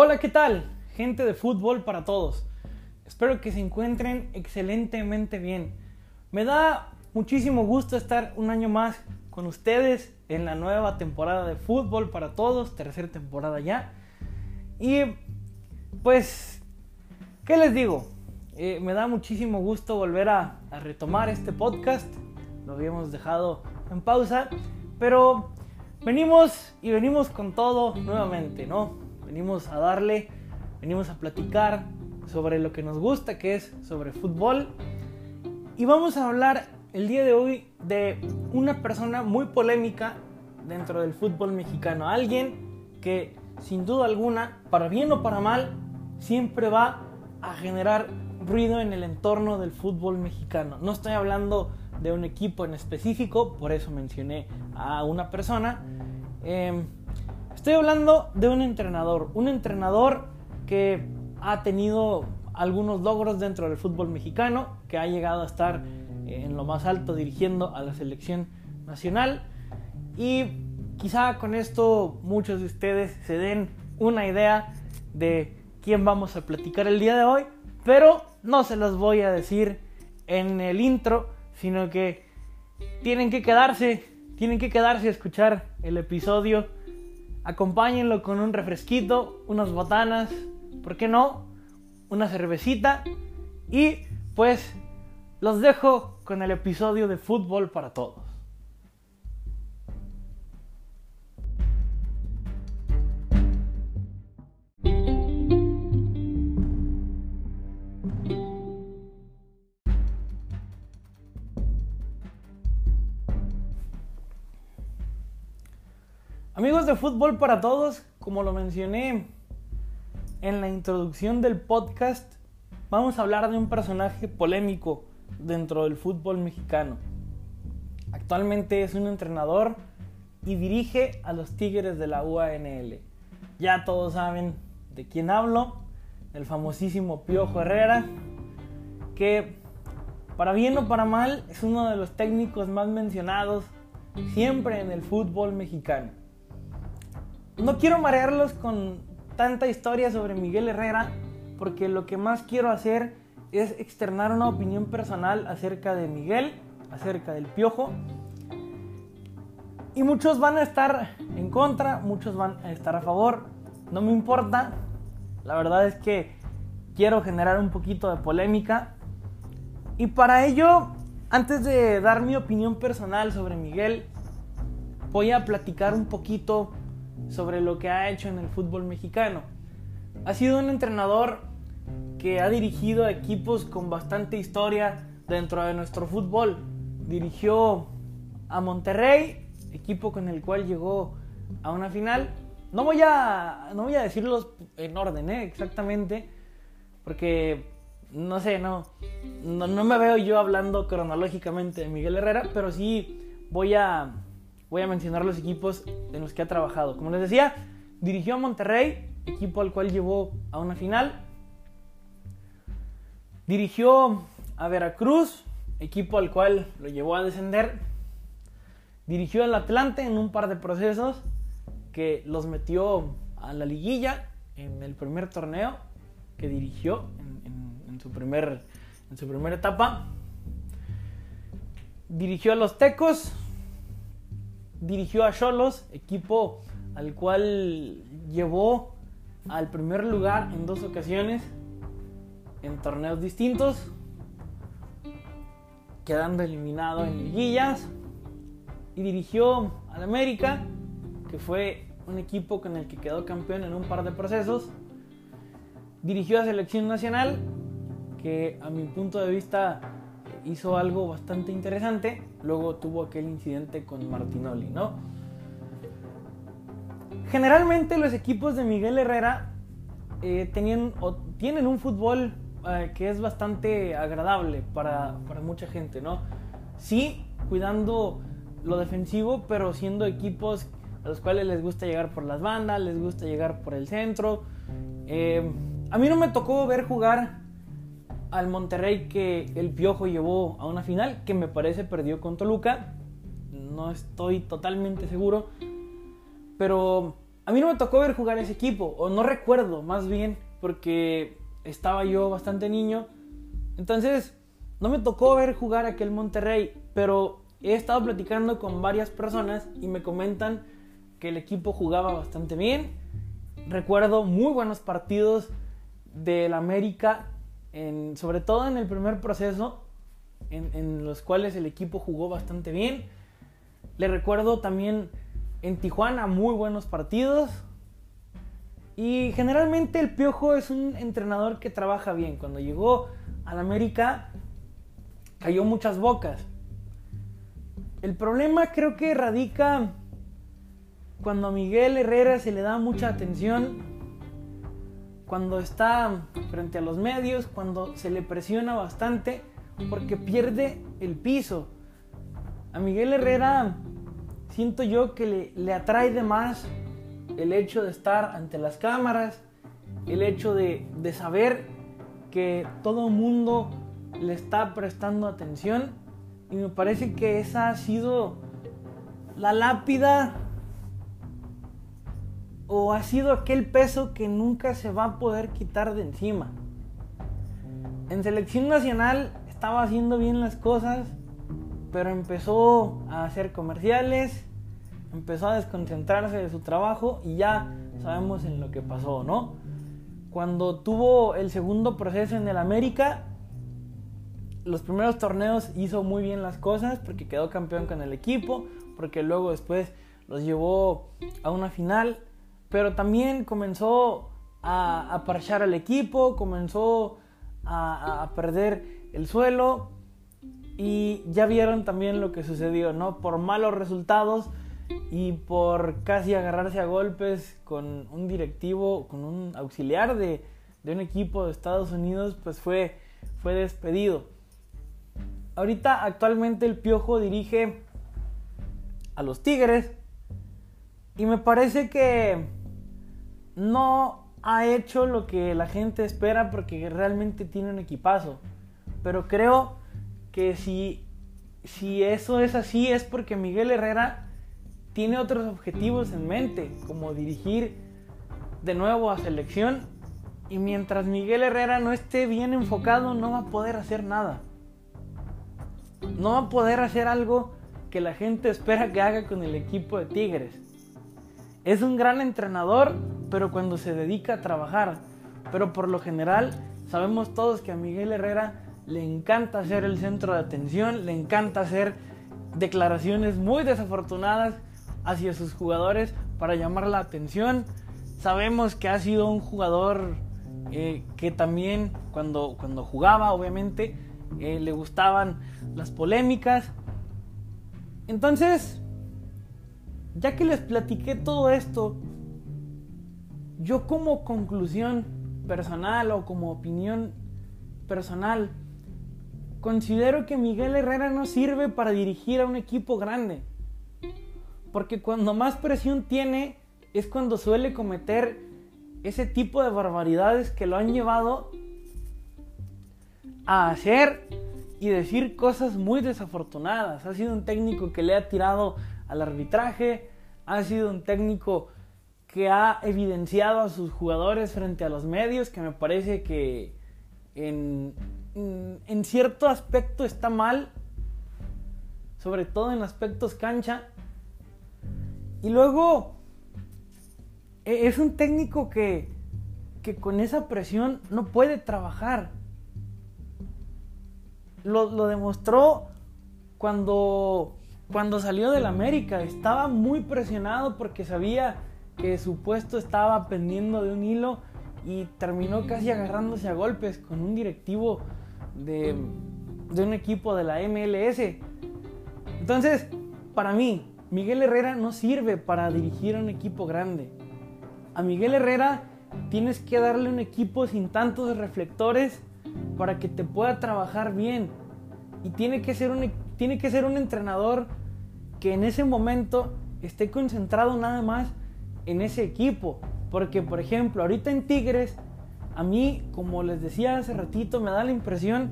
Hola, ¿qué tal? Gente de fútbol para todos. Espero que se encuentren excelentemente bien. Me da muchísimo gusto estar un año más con ustedes en la nueva temporada de fútbol para todos, tercera temporada ya. Y pues, ¿qué les digo? Eh, me da muchísimo gusto volver a, a retomar este podcast. Lo habíamos dejado en pausa, pero venimos y venimos con todo nuevamente, ¿no? Venimos a darle, venimos a platicar sobre lo que nos gusta, que es sobre fútbol. Y vamos a hablar el día de hoy de una persona muy polémica dentro del fútbol mexicano. Alguien que sin duda alguna, para bien o para mal, siempre va a generar ruido en el entorno del fútbol mexicano. No estoy hablando de un equipo en específico, por eso mencioné a una persona. Eh, Estoy hablando de un entrenador, un entrenador que ha tenido algunos logros dentro del fútbol mexicano, que ha llegado a estar en lo más alto dirigiendo a la selección nacional. Y quizá con esto muchos de ustedes se den una idea de quién vamos a platicar el día de hoy, pero no se las voy a decir en el intro, sino que tienen que quedarse, tienen que quedarse a escuchar el episodio Acompáñenlo con un refresquito, unas botanas, ¿por qué no? Una cervecita y pues los dejo con el episodio de Fútbol para Todos. Amigos de Fútbol para Todos, como lo mencioné en la introducción del podcast, vamos a hablar de un personaje polémico dentro del fútbol mexicano. Actualmente es un entrenador y dirige a los Tigres de la UANL. Ya todos saben de quién hablo, el famosísimo Piojo Herrera, que para bien o para mal es uno de los técnicos más mencionados siempre en el fútbol mexicano no quiero marearlos con tanta historia sobre Miguel Herrera, porque lo que más quiero hacer es externar una opinión personal acerca de Miguel, acerca del piojo. Y muchos van a estar en contra, muchos van a estar a favor. No me importa. La verdad es que quiero generar un poquito de polémica. Y para ello, antes de dar mi opinión personal sobre Miguel, voy a platicar un poquito sobre lo que ha hecho en el fútbol mexicano. Ha sido un entrenador que ha dirigido equipos con bastante historia dentro de nuestro fútbol. Dirigió a Monterrey, equipo con el cual llegó a una final. No voy a, no voy a decirlos en orden, ¿eh? exactamente, porque no sé, no, no, no me veo yo hablando cronológicamente de Miguel Herrera, pero sí voy a, voy a mencionar los equipos en los que ha trabajado. Como les decía, dirigió a Monterrey, equipo al cual llevó a una final. Dirigió a Veracruz, equipo al cual lo llevó a descender. Dirigió al Atlante en un par de procesos que los metió a la liguilla en el primer torneo que dirigió en, su, primer, en su primera etapa. Dirigió a los Tecos, dirigió a Cholos, equipo al cual llevó al primer lugar en dos ocasiones en torneos distintos, quedando eliminado en liguillas. Y dirigió al América, que fue un equipo con el que quedó campeón en un par de procesos. Dirigió a Selección Nacional, que a mi punto de vista hizo algo bastante interesante. Luego tuvo aquel incidente con Martinoli, ¿no? Generalmente los equipos de Miguel Herrera eh, tenían, o tienen un fútbol eh, que es bastante agradable para, para mucha gente, ¿no? Sí, cuidando lo defensivo, pero siendo equipos a los cuales les gusta llegar por las bandas, les gusta llegar por el centro. Eh, a mí no me tocó ver jugar al Monterrey que el Piojo llevó a una final, que me parece perdió con Toluca. No estoy totalmente seguro. Pero A mí no me tocó ver jugar ese equipo, o no recuerdo más bien, porque estaba yo bastante niño. Entonces, no me tocó ver jugar aquel Monterrey, pero he estado platicando con varias personas y me comentan que el equipo jugaba bastante bien. Recuerdo muy buenos partidos del América, sobre todo en el primer proceso, en, en, los cuales el equipo jugó bastante bien. Le recuerdo también en Tijuana muy buenos partidos. Y generalmente el Piojo es un entrenador que trabaja bien. Cuando llegó al América cayó muchas bocas. El problema creo que radica cuando a Miguel Herrera se le da mucha atención, cuando está frente a los medios, cuando se le presiona bastante, porque pierde el piso. A Miguel Herrera siento yo que le, le atrae de más el hecho de estar ante las cámaras, el hecho de, de saber que todo el mundo le está prestando atención y me parece que esa ha sido la lápida o ha sido aquel peso que nunca se va a poder quitar de encima. En selección nacional estaba haciendo bien las cosas, pero empezó a hacer comerciales, empezó a desconcentrarse de su trabajo y ya sabemos en lo que pasó, ¿no? Cuando tuvo el segundo proceso en el América, los primeros torneos hizo muy bien las cosas porque quedó campeón con el equipo, porque luego después los llevó a una final pero también comenzó a, a parchar al equipo, comenzó a, a, perder el suelo y ya vieron también lo que sucedió, ¿no? Por malos resultados y por casi agarrarse a golpes con un directivo, con un auxiliar de, de un equipo de Estados Unidos, pues fue, fue despedido. Ahorita actualmente el Piojo dirige a los Tigres y me parece que no ha hecho lo que la gente espera porque realmente tiene un equipazo. Pero creo que si, si eso es así es porque Miguel Herrera tiene otros objetivos en mente, como dirigir de nuevo a selección. Y mientras Miguel Herrera no esté bien enfocado, no va a poder hacer nada. No va a poder hacer algo que la gente espera que haga con el equipo de Tigres. Es un gran entrenador, pero cuando se dedica a trabajar. Pero por lo general sabemos todos que a Miguel Herrera le encanta ser el centro de atención, le encanta hacer declaraciones muy desafortunadas hacia sus jugadores para llamar la atención. Sabemos que ha sido un jugador eh, que también cuando, cuando jugaba, obviamente, eh, le gustaban las polémicas. Entonces, ya que les platiqué todo esto, yo como conclusión personal o como opinión personal, considero que Miguel Herrera no sirve para dirigir a un equipo grande. Porque cuando más presión tiene es cuando suele cometer ese tipo de barbaridades que lo han llevado a hacer y decir cosas muy desafortunadas. Ha sido un técnico que le ha tirado al arbitraje, ha sido un técnico que ha evidenciado a sus jugadores frente a los medios, que me parece que en, en cierto aspecto está mal, sobre todo en aspectos cancha. Y luego e, es un técnico que, que con esa presión no puede trabajar. Lo, lo demostró cuando cuando salió del América estaba muy presionado porque sabía que su puesto estaba pendiendo de un hilo y terminó casi agarrándose a golpes con un directivo de, de un equipo de la MLS. Entonces, para mí, Miguel Herrera no sirve para dirigir a un equipo grande. A Miguel Herrera tienes que darle un equipo sin tantos reflectores para que te pueda trabajar bien. Y tiene que ser un, tiene que ser un entrenador que en ese momento esté concentrado nada más en ese equipo. Porque, por ejemplo, ahorita en Tigres, a mí, como les decía hace ratito, me da la impresión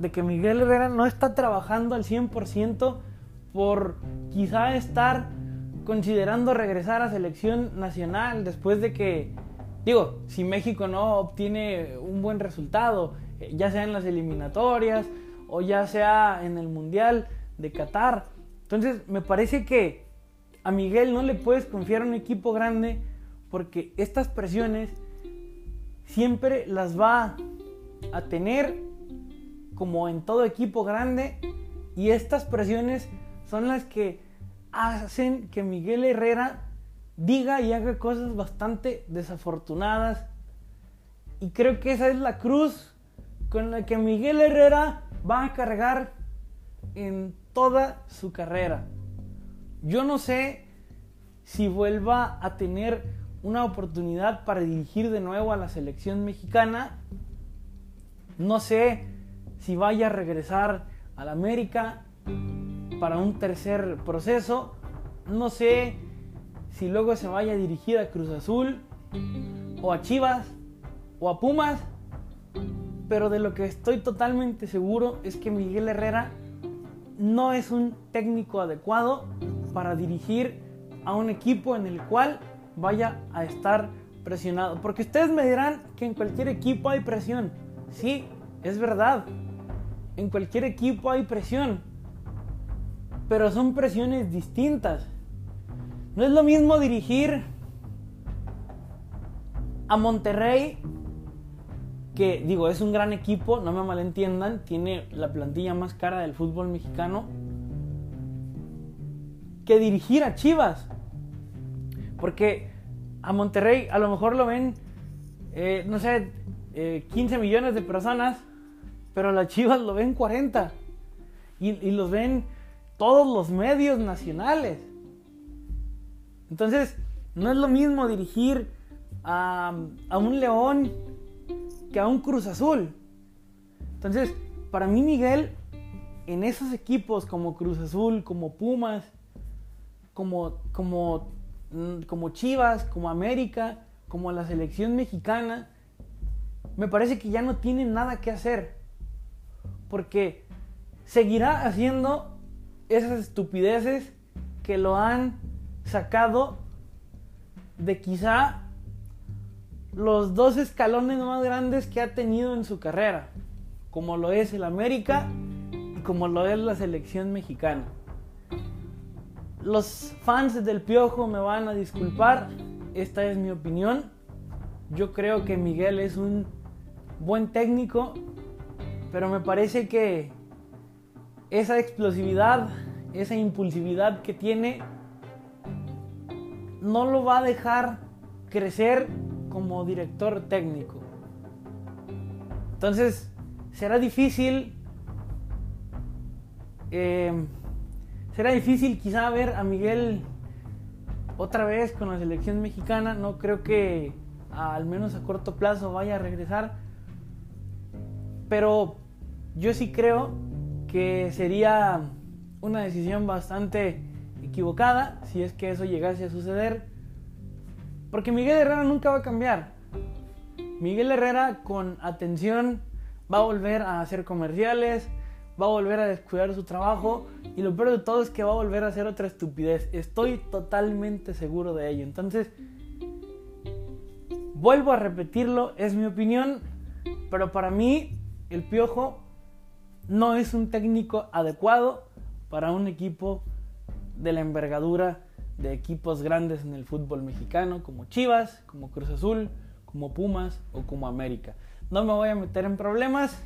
de que Miguel Herrera no está trabajando al 100% por quizá estar considerando regresar a selección nacional después de que, digo, si México no obtiene un buen resultado, eh, ya sea en las eliminatorias o ya sea en el Mundial de Qatar. Entonces me parece que a Miguel no le puedes confiar a un equipo grande porque estas presiones siempre las va a tener como en todo equipo grande y estas presiones son las que hacen que Miguel Herrera diga y haga cosas bastante desafortunadas y creo que esa es la cruz con la que Miguel Herrera va a cargar en toda su carrera. Yo no sé si vuelva a tener una oportunidad para dirigir de nuevo a la selección mexicana. No sé si vaya a regresar a la América para un tercer proceso. No sé si luego se vaya a dirigir a Cruz Azul o a Chivas o a Pumas. Pero de lo que estoy totalmente seguro es que Miguel Herrera no es un técnico adecuado para dirigir a un equipo en el cual vaya a estar presionado. Porque ustedes me dirán que en cualquier equipo hay presión. Sí, es verdad. En cualquier equipo hay presión. Pero son presiones distintas. No es lo mismo dirigir a Monterrey, que digo, es un gran equipo, no me malentiendan, tiene la plantilla más cara del fútbol mexicano, que dirigir a Chivas. Porque a Monterrey a lo mejor lo ven, eh, no sé, 15 eh, millones de personas, pero a las Chivas lo ven 40. Y, y los ven todos los medios nacionales. Entonces, no es lo mismo dirigir a, a, un León que a un Cruz Azul. Entonces, para mí Miguel, en esos equipos como Cruz Azul, como Pumas, como, como Mm, como Chivas, como América, como la selección mexicana, me parece que ya no tienen nada que hacer. Porque seguirá haciendo esas estupideces que lo han sacado de quizá los dos escalones más grandes que ha tenido en su carrera, como lo es el América y como lo es la selección mexicana. Los fans del Piojo me van a disculpar, esta es mi opinión. Yo creo que Miguel es un buen técnico, pero me parece que esa explosividad, esa impulsividad que tiene, no lo va a dejar crecer como director técnico. Entonces, será difícil eh, será difícil quizá ver a Miguel otra vez con la selección mexicana. No creo que al menos a corto plazo vaya a regresar. Pero yo sí creo que sería una decisión bastante equivocada si es que eso llegase a suceder. Porque Miguel Herrera nunca va a cambiar. Miguel Herrera con atención va a volver a hacer comerciales, va a volver a descuidar su trabajo y lo peor de todo es que va a volver a hacer otra estupidez. Estoy totalmente seguro de ello. Entonces, vuelvo a repetirlo, es mi opinión, pero para mí el Piojo no es un técnico adecuado para un equipo de la envergadura de equipos grandes en el fútbol mexicano, como Chivas, como Cruz Azul, como Pumas o como América. No me voy a meter en problemas,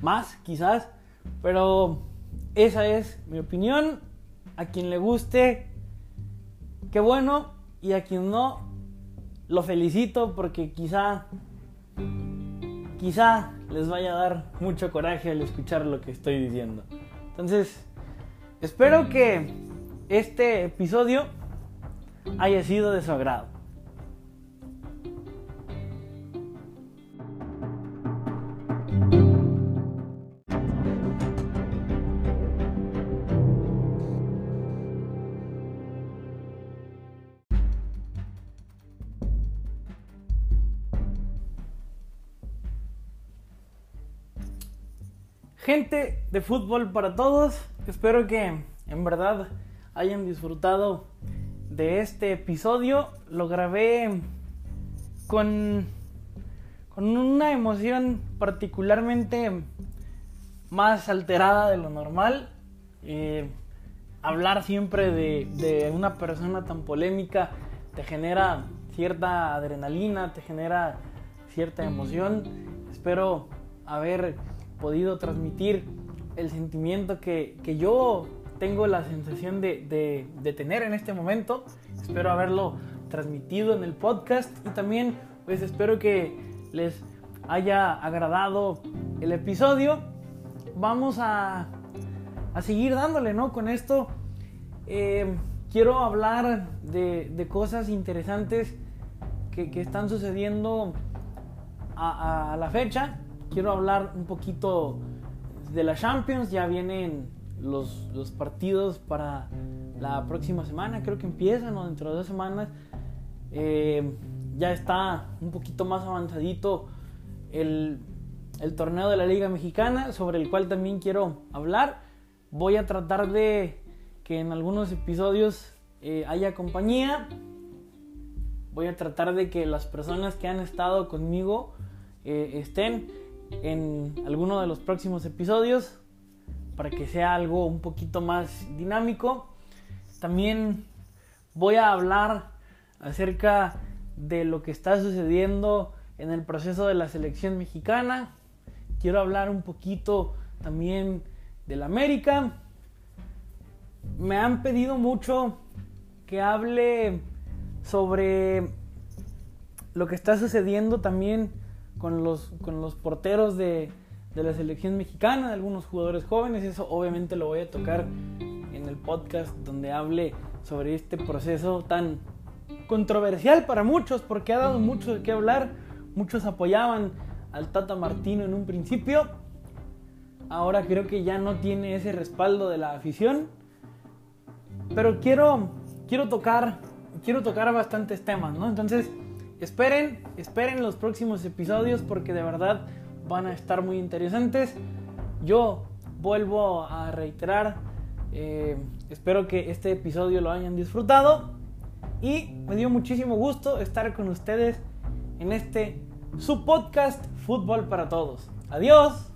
más quizás, pero esa es mi opinión. A quien le guste, qué bueno, y a quien no, lo felicito porque quizá, quizá les vaya a dar mucho coraje al escuchar lo que estoy diciendo. Entonces, espero que este episodio haya sido de su agrado. De fútbol para todos, espero que en verdad hayan disfrutado de este episodio. Lo grabé con, con una emoción particularmente más alterada de lo normal. Eh, hablar siempre de, de, una persona tan polémica te genera cierta adrenalina, te genera cierta emoción. Espero haber podido transmitir el sentimiento que, que yo tengo la sensación de, de, tener en este momento. Espero haberlo transmitido en el podcast y también pues espero que les haya agradado el episodio. Vamos a, a seguir dándole, ¿no? Con esto eh, quiero hablar de, de cosas interesantes que, que están sucediendo a la fecha. Quiero hablar un poquito de la Champions. Ya vienen los, los, partidos para la próxima semana. Creo que empiezan o dentro de dos semanas. Eh, ya está un poquito más avanzadito el, el, torneo de la Liga Mexicana, sobre el cual también quiero hablar. Voy a tratar de que en algunos episodios eh, haya compañía. Voy a tratar de que las personas que han estado conmigo eh, estén en alguno de los próximos episodios para que sea algo un poquito más dinámico. También voy a hablar acerca de lo que está sucediendo en el proceso de la selección mexicana. Quiero hablar un poquito también del América. Me han pedido mucho que hable sobre lo que está sucediendo también con los, con los porteros de, de la selección mexicana, de algunos jugadores jóvenes. Eso obviamente lo voy a tocar en el podcast donde hable sobre este proceso tan controversial para muchos porque ha dado mucho de qué hablar. Muchos apoyaban al Tata Martino en un principio. Ahora creo que ya no tiene ese respaldo de la afición. Pero quiero, quiero tocar, quiero tocar bastantes temas, ¿no? Entonces, esperen, esperen los próximos episodios porque de verdad van a estar muy interesantes. Yo vuelvo a reiterar, eh, espero que este episodio lo hayan disfrutado y me dio muchísimo gusto estar con ustedes en este su podcast Fútbol para Todos. Adiós.